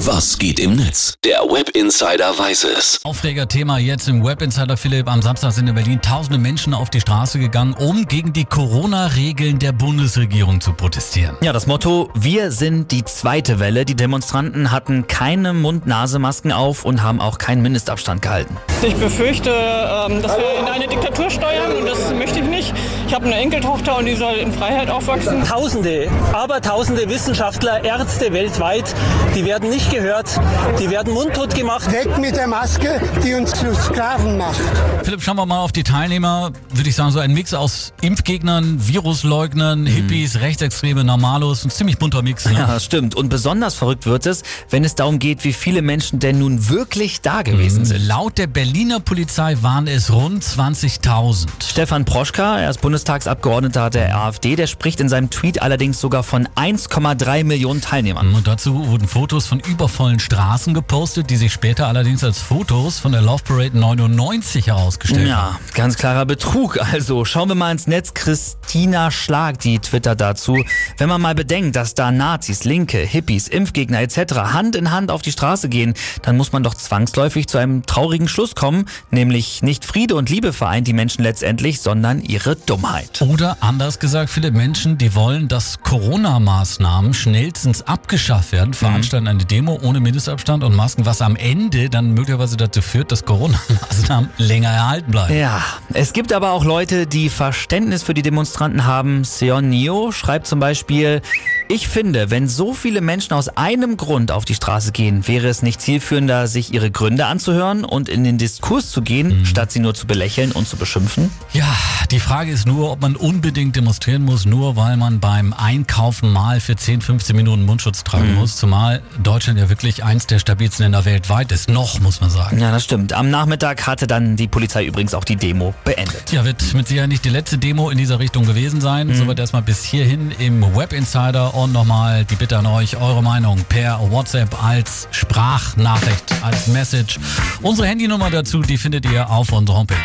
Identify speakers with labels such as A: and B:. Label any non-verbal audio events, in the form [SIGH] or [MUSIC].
A: Was geht im Netz? Der Web Insider weiß es.
B: Aufreger-Thema jetzt im Web Insider Philipp. Am Samstag sind in Berlin tausende Menschen auf die Straße gegangen, um gegen die Corona-Regeln der Bundesregierung zu protestieren.
C: Ja, das Motto, wir sind die zweite Welle. Die Demonstranten hatten keine Mund-Nase-Masken auf und haben auch keinen Mindestabstand gehalten.
D: Ich befürchte, ähm, dass wir in eine Diktatur steuern und das möchte ich nicht. Ich habe eine Enkeltochter und die soll in Freiheit aufwachsen.
E: Tausende, aber tausende Wissenschaftler, Ärzte weltweit, die werden nicht gehört, die werden mundtot gemacht.
F: Weg mit der Maske, die uns zu Sklaven macht.
B: Philipp, schauen wir mal auf die Teilnehmer. Würde ich sagen, so ein Mix aus Impfgegnern, Virusleugnern, Hippies, Rechtsextreme, Normalos. Ein ziemlich bunter Mix. Ne?
C: Ja, das stimmt. Und besonders verrückt wird es, wenn es darum geht, wie viele Menschen denn nun wirklich da gewesen sind.
B: Laut der Berliner Polizei waren es rund 20.000.
C: Stefan Proschka, er ist Bundestagsabgeordneter der AfD, der spricht in seinem Tweet allerdings sogar von 1,3 Millionen Teilnehmern.
B: Und dazu wurden Fotos von übervollen Straßen gepostet, die sich später allerdings als Fotos von der Love Parade 99 herausgestellt haben.
C: Ja, ganz klarer Betrug. Also schauen wir mal ins Netz. Christina Schlag, die twittert dazu. Wenn man mal bedenkt, dass da Nazis, Linke, Hippies, Impfgegner etc. Hand in Hand auf die Straße gehen, dann muss man doch zwangsläufig zu einem traurigen Schluss kommen, nämlich nicht Friede und Liebe vereint die Menschen letztendlich, sondern ihre Dummheit.
B: Oder anders gesagt, viele Menschen, die wollen, dass Corona-Maßnahmen schnellstens abgeschafft werden, veranstalten eine Demo ohne Mindestabstand und Masken, was am Ende dann möglicherweise dazu führt, dass Corona-Maßnahmen [LAUGHS] länger erhalten bleiben.
C: Ja, es gibt aber auch Leute, die Verständnis für die Demonstranten haben. Seon Nio schreibt zum Beispiel, ich finde, wenn so viele Menschen aus einem Grund auf die Straße gehen, wäre es nicht zielführender, sich ihre Gründe anzuhören und in den Diskurs zu gehen, statt sie nur zu belächeln und zu beschimpfen?
B: Ja, die Frage ist nur, ob man unbedingt demonstrieren muss, nur weil man beim Einkaufen mal für 10, 15 Minuten Mundschutz tragen muss. Zumal Deutschland ja wirklich eins der stabilsten Länder weltweit ist. Noch, muss man sagen.
C: Ja, das stimmt. Am Nachmittag hatte dann die Polizei übrigens auch die Demo beendet.
B: Ja, wird mit Sicherheit nicht die letzte Demo in dieser Richtung gewesen sein. Soweit erstmal bis hierhin im Web Insider und nochmal die Bitte an euch, eure Meinung per WhatsApp als Sprachnachricht, als Message. Unsere Handynummer dazu, die findet ihr auf unserer Homepage.